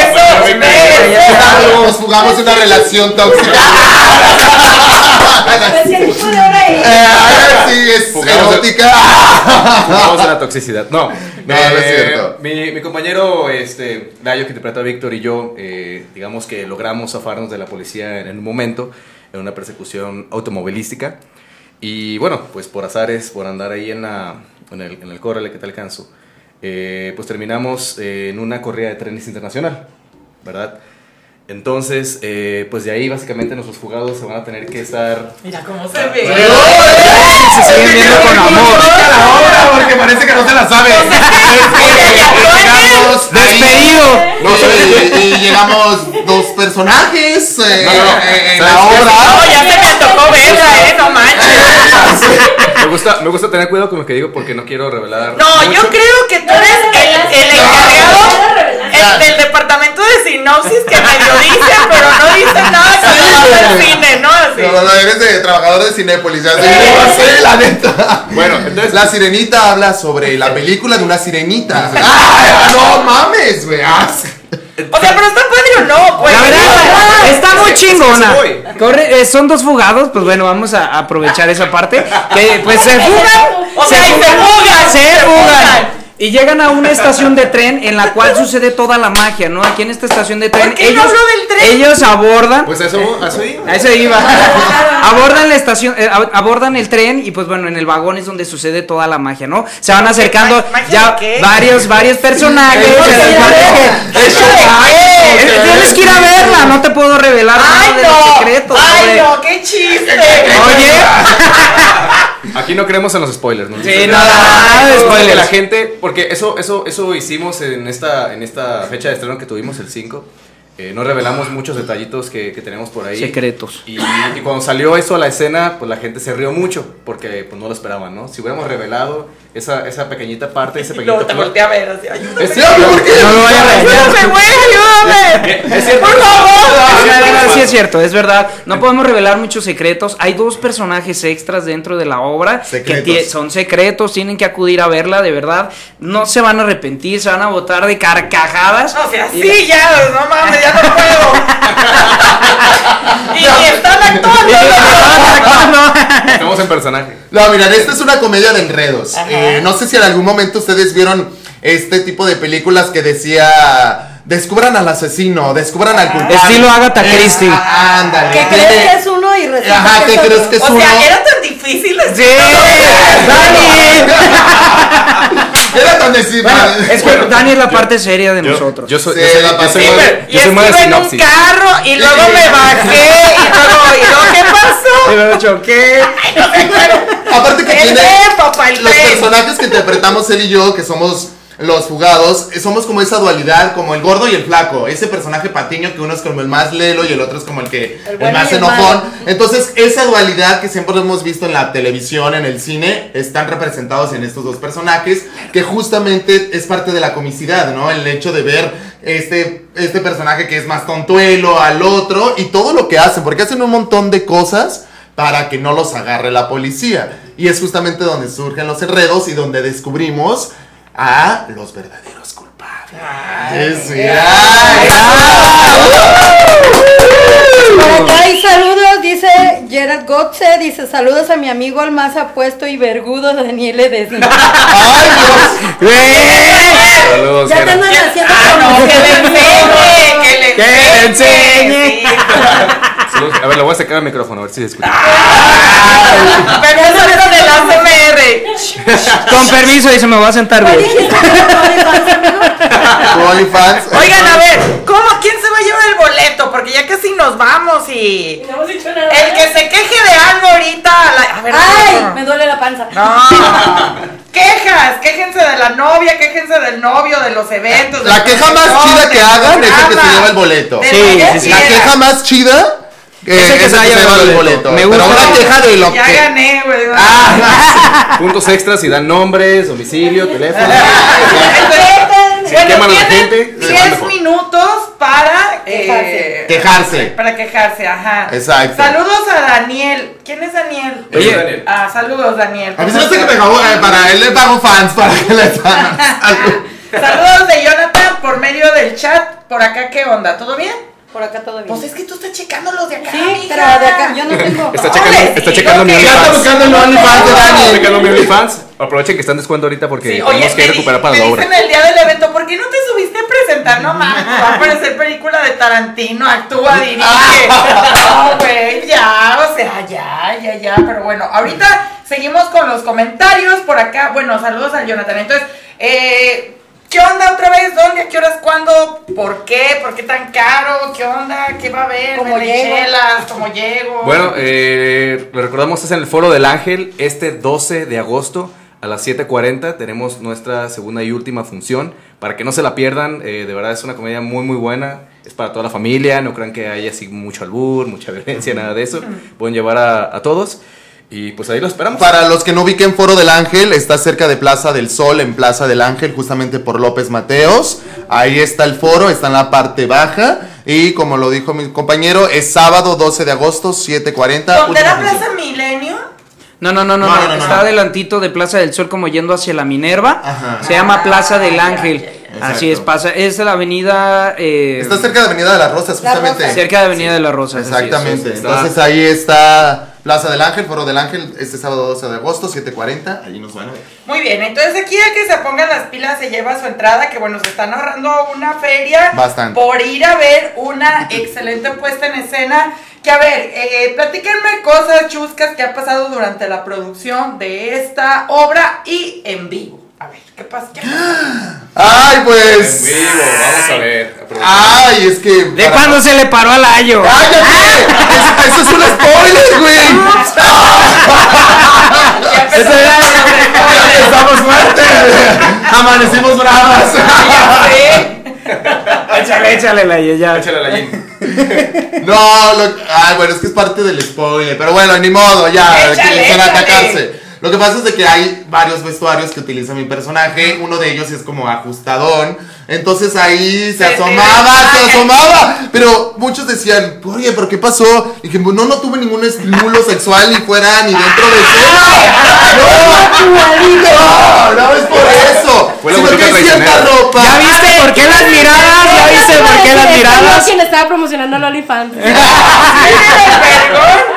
¡Eso! Nos jugamos una relación tóxica. [LAUGHS] Eh, sí, es Jugamos- erótica. Vamos a la toxicidad. No, No, no es cierto. Mi, mi compañero este, Dayo, que interpreta a Víctor, y yo, eh, digamos que logramos zafarnos de la policía en, en un momento, en una persecución automovilística. Y bueno, pues por azares, por andar ahí en, la, en, el, en el córrele que te alcanzo, eh, pues terminamos eh, en una corrida de trenes internacional, ¿verdad? Entonces, eh, pues de ahí básicamente nuestros jugados se van a tener que estar Mira cómo se ve. Se siguen viendo con amor. la obra porque parece que no se la sabe. Despedido. No, y, y llegamos dos personajes eh, No, no, no. eh, en ¿Sabes la obra. No, ya se me tocó verla, ¿eh? No manches. Me gusta, me gusta tener cuidado con lo que digo porque no quiero revelar. No, yo mucho. creo que tú eres el, el encargado el del departamento de sinopsis que medio dice, pero no dice nada cuando al cine, ¿no? Así. No, no, eres de trabajador de Cinépolis, ya sé, sí, la neta. Bueno, entonces- La sirenita habla sobre la película de una sirenita. ¡Ay, no mames, güey! ah, O sea, pero está padre o no, pues. La verdad, está muy sí, chingona. sí. Corre, eh, son dos fugados, pues bueno, vamos a aprovechar esa parte. Que pues se fugan. [LAUGHS] O sea, se fugan, Se se fugan. Y llegan a una estación de tren en la cual [LAUGHS] sucede toda la magia, ¿no? Aquí en esta estación de tren, ¿Por qué no ellos, habló del tren? ellos abordan. Pues eso, eso iba. A eso iba. [LAUGHS] abordan la estación, eh, ab- abordan el tren y pues bueno, en el vagón es donde sucede toda la magia, ¿no? Se van acercando ¿Magia ya varios, varios personajes. Sí, se sí, supone sí. que- Eso ¿Magia de Eh, qué? Tienes que ir a verla, no te puedo revelar nada ¡Ay, de los no! secretos. ¡Ay, sobre- no! ¡Qué chiste! Oye, [LAUGHS] Aquí no creemos en los spoilers, ¿no? Sí, nada, nada spoilers. La gente, porque eso, eso, eso hicimos en esta, en esta fecha de estreno que tuvimos el 5. Eh, no revelamos muchos detallitos que, que tenemos por ahí. secretos. Y, y cuando salió eso a la escena, pues la gente se rió mucho, porque pues no lo esperaban, ¿no? Si hubiéramos revelado esa, esa pequeñita parte, ese Y [LAUGHS] pequeñito luego te volteé a ver así. ¡Ayúdame! Es Sí, ¿por qué? No lo vaya a. ¡Ayúdame, güey! ¡Ayúdame! Es cierto. ¡Por favor! Es cierto, Sí, es cierto, es verdad. No podemos revelar muchos secretos. Hay dos personajes extras dentro de la obra que Secretos. tie- son secretos, tienen que acudir a verla, de verdad. No se van a arrepentir, se van a botar de carcajadas. O sea, Y- sí, ya, no mames, ya no puedo. [LAUGHS] y ni están actuando. [LAUGHS] Estamos en personaje. No, miren, esta es una comedia de enredos. Eh, no sé si en algún momento ustedes vieron este tipo de películas que decía. Descubran al asesino, descubran al culpable. Estilo Agatha Christie. ah, ándale. Que crees que es uno y resulta Ajá, que ¿qué es crees que es O uno? sea, era tan difícil Sí, [LAUGHS] Era tan difícil. Bueno, es que Dani es la parte seria de nosotros. Yo soy, Sí, yo soy, la yo pasé. soy Sí, más- pero- yo soy más de estuve en un carro y luego me bajé y luego, y luego ¿qué pasó? [LAUGHS] Y me choqué. Aparte que El tiene tren, papá, el los tren. personajes que interpretamos él y yo, que somos los fugados, eh, somos como esa dualidad, como el gordo y el flaco. Ese personaje patiño que uno es como el más lelo y el otro es como el que El el, más enojón. Entonces, esa dualidad que siempre hemos visto en la televisión, en el cine, están representados en estos dos personajes, que justamente es parte de la comicidad, ¿no? El hecho de ver este, este personaje que es más tontuelo al otro y todo lo que hacen, porque hacen un montón de cosas para que no los agarre la policía. Y es justamente donde surgen los enredos y donde descubrimos a los verdaderos culpables. Sí, ay. Por acá hay saludos, dice Gerard Gotze, dice saludos a mi amigo el más apuesto y vergudo Daniel Edesma. [LAUGHS] [LAUGHS] Saludos, Ya te andan haciendo Ah, no, que le enseñe, que le Que le enseñe. [LAUGHS] A ver, le voy a sacar el micrófono, a ver si se escucha. Pero eso es de la CMR. Con permiso, dice, me voy a sentar. Tu OnlyFans. Oigan, a ver, ¿cómo? ¿Quién se va a llevar el boleto? Porque ya casi nos vamos y. No hemos dicho nada. El que se queje de algo ahorita. la- A ver, Ay, no. me duele la panza. No. Quejas, quéjense de la novia, quéjense del novio, de los eventos. La queja más chida que del hagan es el que se programa, lleva el boleto. de Sí, lo que sí, sí. La quieran. queja más chida eh, Es el que es se el lleva boleto. boleto. Me Pero gusta. una queja de lo Ya que. gané, güey. Ah, [LAUGHS] Puntos extras y dan nombres, domicilio, teléfono. Bueno, Si queman a la tienen gente, se 10 van mejor. minutos para eh, Quejarse. Para quejarse, ajá. Exacto. Saludos a Daniel. ¿Quién es Daniel? Oye, Daniel. Ah, saludos, Daniel. A mí se me hace que me pagó, eh, para él le pago fans para que le [LAUGHS] Saludos de Jonathan por medio del chat. Por acá, ¿qué onda? ¿Todo bien? Por acá todo bien. Pues es que tú estás checando los de acá. Sí, mija. pero de acá yo no tengo. Está checando, está checando mi. Ya está OnlyFans. buscando el OnlyFans de Está Daniel. checando mi OnlyFans. Aprovechen que están en descuento ahorita porque Sí, oye, tenemos que recuperar para la obra. dicen el día del evento, ¿por qué no te subiste a presentar? No mames, va a aparecer película de Tarantino, actúa, dirige. [LAUGHS] No, güey, ya, o sea, ya, ya, ya. Pero bueno, ahorita seguimos con los comentarios por acá. Bueno, saludos a Jonathan. Entonces, eh, ¿qué onda otra vez? ¿Dónde? ¿A qué horas? ¿Cuándo? ¿Por qué? ¿Por qué tan caro? ¿Qué onda? ¿Qué va a haber? ¿Cómo ¿Venden llego? ¿Cómo llego? Bueno, eh, lo recordamos, es en el Foro del Ángel este 12 de agosto a las 7.40. Tenemos nuestra segunda y última función. Para que no se la pierdan, eh, de verdad es una comedia muy muy buena. Es para toda la familia, no crean que haya así mucho albur, mucha [LAUGHS] violencia, nada de eso. Pueden llevar a, a todos y pues ahí lo esperamos. Para los que no ubiquen Foro del Ángel, está cerca de Plaza del Sol, en Plaza del Ángel, justamente por López Mateos. Ahí está el foro, está en la parte baja. Y como lo dijo mi compañero, es sábado 12 de agosto, 7.40. ¿Dónde era. Plaza Milenio? No, no, no, no, No, no, no, no, está no. adelantito de Plaza del Sol como yendo hacia la Minerva. Ajá. Se llama Plaza del Ángel. Exacto. Así es, pasa, es la avenida eh, Está cerca de Avenida de las Rosas, La justamente. Rosa. cerca de Avenida de la Rosa. así es. Exactamente. Está- Entonces ahí está Plaza del Ángel, Foro del Ángel, este sábado 12 de agosto, 7.40. Allí nos van a ver. Muy bien, entonces aquí el que se ponga las pilas se lleva su entrada, que bueno, se están ahorrando una feria Bastante. por ir a ver una excelente [LAUGHS] puesta en escena. Que a ver, eh, platíquenme cosas chuscas que ha pasado durante la producción de esta obra y en vivo. A ver, ¿qué pasa? ¿Qué pasa? [GASPS] Ay, En pues. vivo, vamos a ver. Ay, es que. ¿De para- cuándo se le paró al ayo? ¡Cállate! [LAUGHS] Eso, eso es un spoiler, güey. [LAUGHS] Ya empezó [LAUGHS] Ya Estamos fuertes. Amanecimos bravas. Échale, échale la ya. Échale la. No, lo, ay, bueno, es que es parte del spoiler. Pero bueno, ni modo, ya, Échale, quieren échale. atacarse. Lo que pasa es de que hay varios vestuarios que utiliza mi personaje. Uno de ellos es como ajustadón. Entonces ahí se asomaba, se asomaba. Pero muchos decían, oye, ¿pero qué pasó? Y dije, no, no tuve ningún estímulo [LAUGHS] sexual ni fuera ni dentro de escena. No, no, no es por eso. Fue Sino que hay cierta ropa. ¿Ya viste por qué las miradas? ¿Ya viste por qué las miradas? quien estaba promocionando el OnlyFans. [LAUGHS]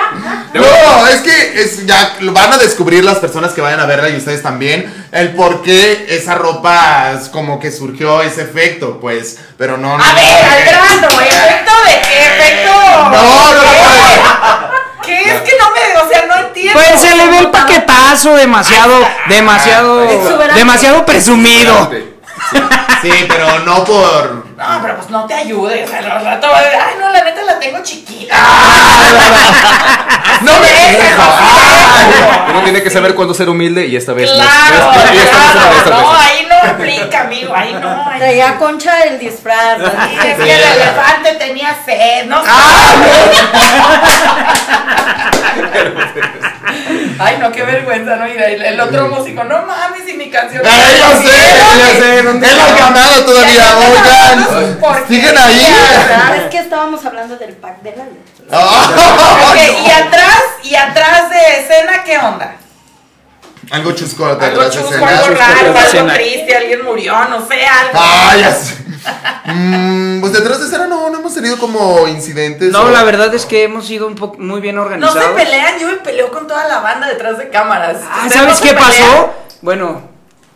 No, es que es, ya lo van a descubrir las personas que vayan a verla y ustedes también el por qué esa ropa es como que surgió ese efecto, pues, pero no. no A ver, al grano, ¿efecto de qué? ¿Efecto? No, no, no, [LAUGHS] ¿Qué es que no me, o sea, no entiendo? Pues se le ve el paquetazo demasiado, demasiado, demasiado presumido. Sí, pero no por. No, pero pues no te ayudes. Al rato, va a decir, ay, no, la neta la tengo chiquita. No me dejes, Uno tiene que saber cuándo ser humilde y esta vez no. Claro, Y esta vez no, esta claro. vez No, no. ahí no aplica, amigo. Ahí no. Ahí Traía concha el disfraz. Es que- el elefante tenía sed, no sé. [LAUGHS] [LAUGHS] [LAUGHS] Ay, no, qué vergüenza, ¿no? Y el, el otro músico, no mames, y mi canción. Ay, ya sé, ya sé, es la ganada todavía, oigan. Siguen ahí. Es que estábamos hablando del pack de la Ok, y atrás, y atrás de escena, ¿qué onda? Algo chusco atrás de chusco, escena. algo raro, algo triste, alguien murió, no sé, algo. Ah, ya sé. Mm, pues detrás de escena no, no hemos tenido como incidentes. No, o- la verdad es que hemos sido un poco muy bien No organizados. se pelean, yo me peleo con toda la banda detrás de cámaras. Ah, ¿Ustedes ¿Sabes no qué pelean? pasó? Bueno,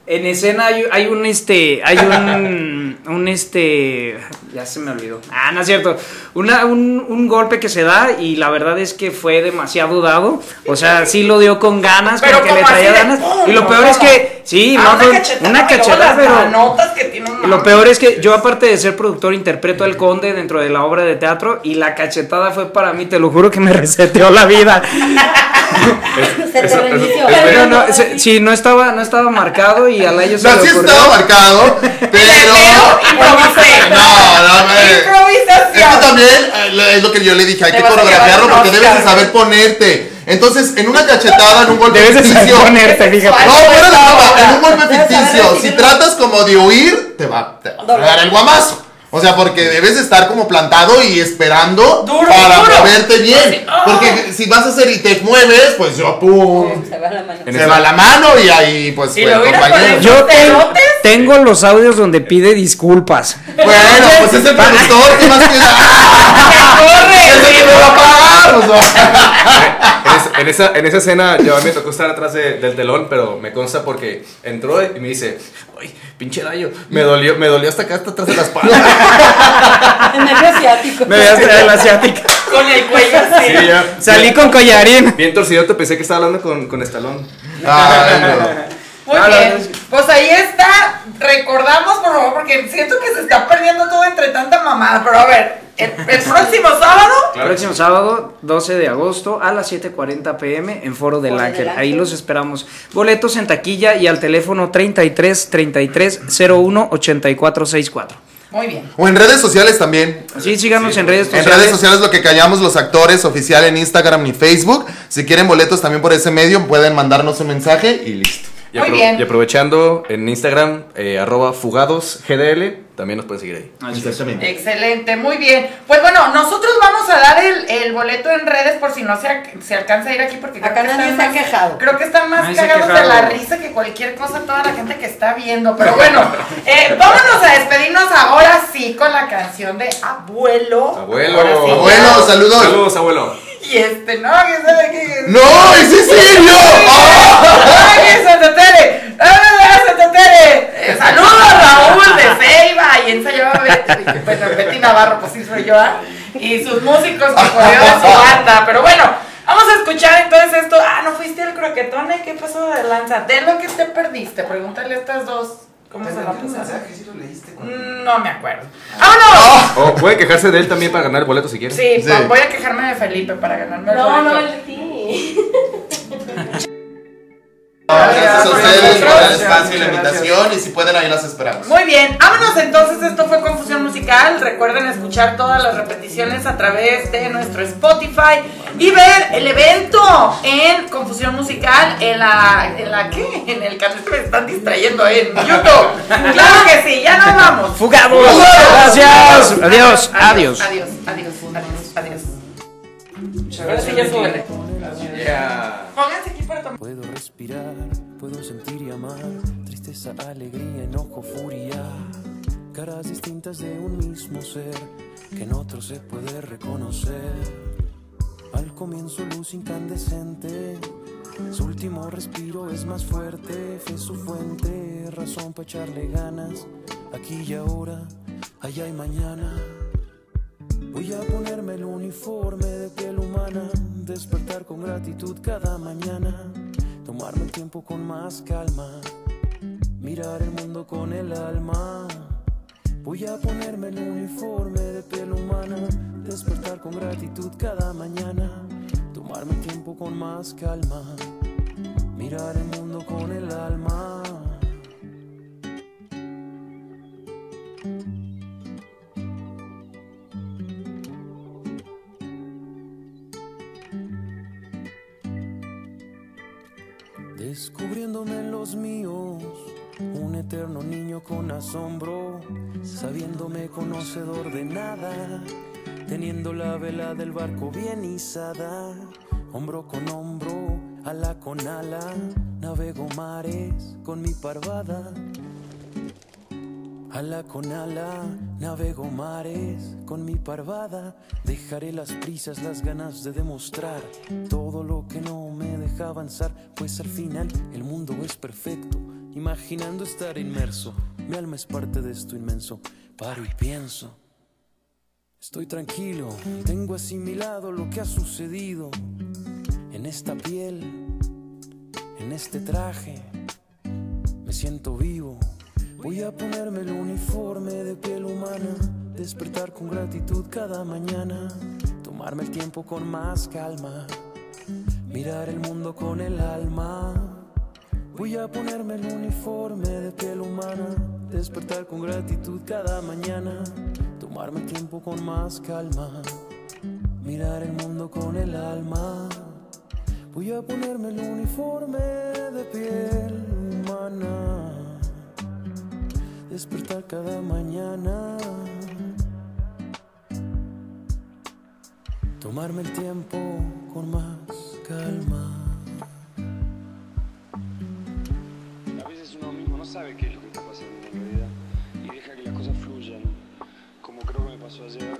en escena hay, hay un este, hay un, [LAUGHS] un este, ya se me olvidó. Ah, no es cierto. Una, un, un golpe que se da y la verdad es que fue demasiado dado. O sea, sí lo dio con ganas, Pero porque le traía ganas. Y lo peor No, es que, sí, Ah, no, una cachetada, una cachetada, pero... manotas que tiene un Y Lo peor es que yo, aparte de ser productor, interpreto al conde dentro de la obra de teatro y la cachetada fue para mí, te lo juro que me [LAUGHS] reseteó la vida. [LAUGHS] Se te reinició. Pero no, se- sí, no estaba, no estaba marcado y a Layo se No, le sí ocurrió. estaba marcado, [LAUGHS] pero. Improvisé. No, no, me- Improvisación. Es que también eh, es lo que yo le dije, hay Te que coreografiarlo porque debes de saber ponerte. Entonces, en una cachetada, en un golpe Debes ficticio. ponerte, fíjate. No, fuera de broma, en un golpe ficticio. Si tratas como de huir, te va, te va a dar el guamazo. O sea, porque debes de estar como plantado y esperando Duro, para duro. moverte bien. Así, ¡ah! Porque si vas a hacer y te mueves, pues yo pum. Se va la mano. Se va la mano y ahí pues hubieras compañero. Yo ¿Pelotes? Tengo los audios donde pide disculpas. Bueno, pues es el productor que más queda. ¡Corre! Es el que me va a pagar. o sea. En esa, en esa, en escena yo a mí me tocó estar atrás de- del telón, pero me consta porque entró y me dice, ay, pinche Layo, me dolió, me dolió hasta acá, hasta atrás de la espalda. [LAUGHS] El nervio asiático. Me veas de la asiática. Con el cuello así. Sí, ya. Salí con collarín. Bien torcido, te pensé que estaba hablando con, con Estalón. Ay, no. Muy bien. no. Pues ahí está. Recordamos, por favor, porque siento que se está perdiendo todo entre tanta mamada. Pero a ver, el, el [LAUGHS] próximo sábado. Próximo sábado, 12 de agosto, a las 7.40 pm en Foro del Ángel. Ahí los esperamos. Boletos en taquilla y al teléfono 33 33 01 84 64. Muy bien. O en redes sociales también. Sí, síganos en redes En sociales. redes sociales lo que callamos los actores oficial en Instagram y Facebook. Si quieren boletos también por ese medio, pueden mandarnos un mensaje y listo. Y, Muy bien. y aprovechando en Instagram, eh, arroba fugadosgdl, también nos pueden seguir ahí. Excelente, muy bien. Pues bueno, nosotros vamos a dar el, el boleto en redes por si no se, se alcanza a ir aquí porque creo Acá que nadie están se ha más- quejado. Creo que están más Nadie cagados de la risa que cualquier cosa toda la gente que está viendo. Pero bueno, [LAUGHS] eh, vámonos a despedirnos ahora sí con la canción de Abuelo. Abuelo. Sí. Abuelo, saludos. Saludos, abuelo. Y este, no, que sabe que... ¡No! ¡Es Cecilio! ¡Ah! [LAUGHS] ¡Ay, Santa Tere! ¡Hola, Santa Tere! Eh, Saludos, Raúl de Ceiba. Y ensayaba Betty, bueno, Betty Navarro, pues sí soy yo, ¿ah? Y sus músicos que corrió de su banda. Pero bueno, vamos a escuchar entonces esto. Ah, ¿no fuiste al croquetón? ¿eh? ¿Qué pasó de lanza? De lo que te perdiste. Pregúntale a estas dos. ¿Cómo se la pasaron? Mm, No me acuerdo. ¡Vámonos! O puede quejarse de él también para ganar el boleto si quiere. Sí, Sí. voy a quejarme de Felipe para ganarme el No, boleto. no, el de ti. [LAUGHS] Gracias a ustedes por el espacio y la invitación. Y si pueden, ahí las esperamos. Muy bien, vámonos entonces, esto fue Confusión Musical. Recuerden escuchar todas las repeticiones a través de nuestro Spotify y ver el evento en Confusión Musical en la, en la ¿qué? En el canal que me están distrayendo en YouTube. Claro que sí, ya nos vamos. Fugamos. Gracias. Adiós. Adiós. Adiós. Tristeza, alegría, enojo, furia, caras distintas de un mismo ser que en otro se puede reconocer. Al comienzo luz incandescente, su último respiro es más fuerte, fe su fuente, razón para echarle ganas, aquí y ahora, allá y mañana. Voy a ponerme el uniforme de piel humana, despertar con gratitud cada mañana, tomarme el tiempo con más calma, mirar el mundo con el alma. Voy a ponerme el uniforme de piel humana, despertar con gratitud cada mañana, tomarme tiempo con más calma, mirar el mundo con el alma. Descubriéndome los míos, un eterno niño con asombro, sabiéndome conocedor de nada, teniendo la vela del barco bien izada, hombro con hombro, ala con ala, navego mares con mi parvada. Ala con ala, navego mares con mi parvada. Dejaré las prisas, las ganas de demostrar todo lo que no me deja avanzar, pues al final el mundo es perfecto. Imaginando estar inmerso, mi alma es parte de esto inmenso. Paro y pienso. Estoy tranquilo, tengo asimilado lo que ha sucedido en esta piel, en este traje. Me siento vivo. Voy a ponerme el uniforme de piel humana, despertar con gratitud cada mañana, tomarme el tiempo con más calma, mirar el mundo con el alma. Voy a ponerme el uniforme de piel humana, despertar con gratitud cada mañana, tomarme el tiempo con más calma, mirar el mundo con el alma. Voy a ponerme el uniforme de piel humana despertar cada mañana. Tomarme el tiempo con más calma. Sabe qué es lo que está pasando en realidad y deja que las cosas fluyan, como creo que me pasó ayer,